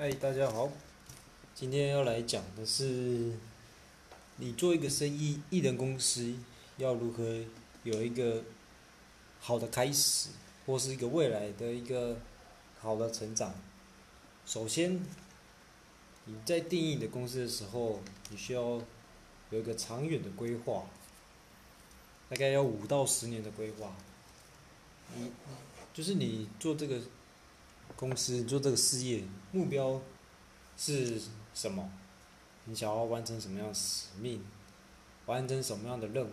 嗨，大家好，今天要来讲的是，你做一个生意，艺人公司要如何有一个好的开始，或是一个未来的一个好的成长。首先，你在定义你的公司的时候，你需要有一个长远的规划，大概要五到十年的规划。你就是你做这个。公司做这个事业目标是什么？你想要完成什么样的使命？完成什么样的任务？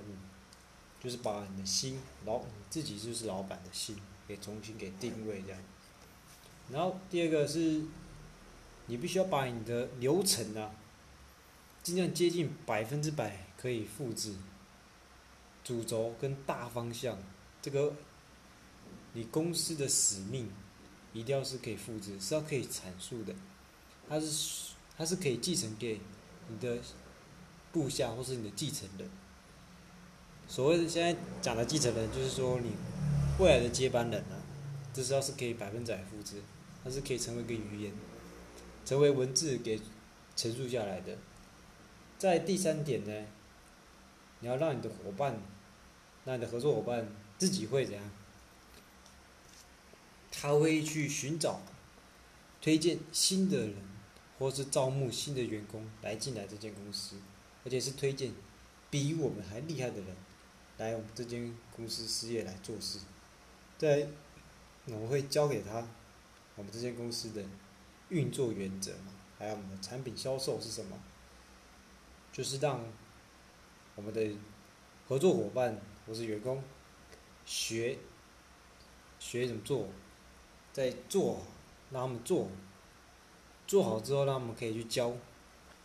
就是把你的心，老你自己就是老板的心，给重新给定位这样。然后第二个是，你必须要把你的流程啊，尽量接近百分之百可以复制。主轴跟大方向，这个你公司的使命。一定要是可以复制，是要可以阐述的，它是它是可以继承给你的部下或是你的继承人。所谓的现在讲的继承人，就是说你未来的接班人啊，这是要是可以百分之百复制，它是可以成为一个语言，成为文字给陈述下来的。在第三点呢，你要让你的伙伴，让你的合作伙伴自己会怎样？他会去寻找、推荐新的人，或是招募新的员工来进来这间公司，而且是推荐比我们还厉害的人来我们这间公司事业来做事。在我们会教给他我们这间公司的运作原则嘛，还有我们的产品销售是什么，就是让我们的合作伙伴或是员工学学怎么做。在做，让他们做，做好之后，让他们可以去教，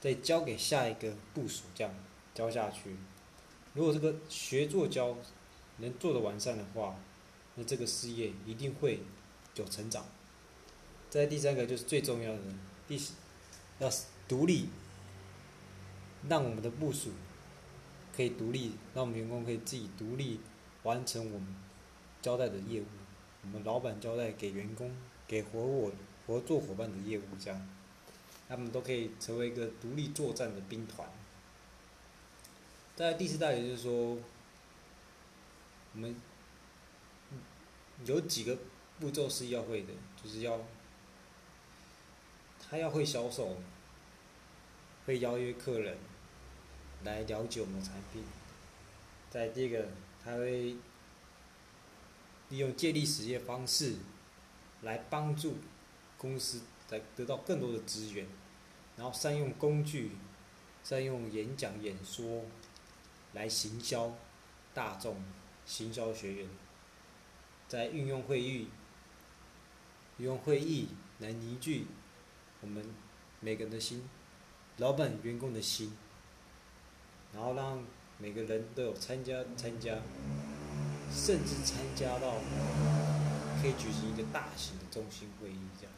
再交给下一个部署，这样教下去。如果这个学做教能做的完善的话，那这个事业一定会有成长。在第三个就是最重要的，第要独立，让我们的部署可以独立，让我们员工可以自己独立完成我们交代的业务。我们老板交代给员工、给合伙合作伙伴的业务，这样，他们都可以成为一个独立作战的兵团。在第四大点就是说，我们有几个步骤是要会的，就是要他要会销售，会邀约客人来了解我们的产品。在第二个，他会。利用借力使力方式，来帮助公司来得到更多的资源，然后善用工具，善用演讲演说，来行销大众，行销学员，在运用会议，运用会议来凝聚我们每个人的心，老板员工的心，然后让每个人都有参加参加。甚至参加到可以举行一个大型的中心会议这样，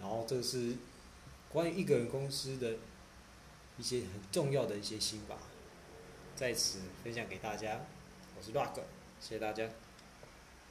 然后这是关于一个人公司的一些很重要的一些心法，在此分享给大家。我是 Rock，谢谢大家。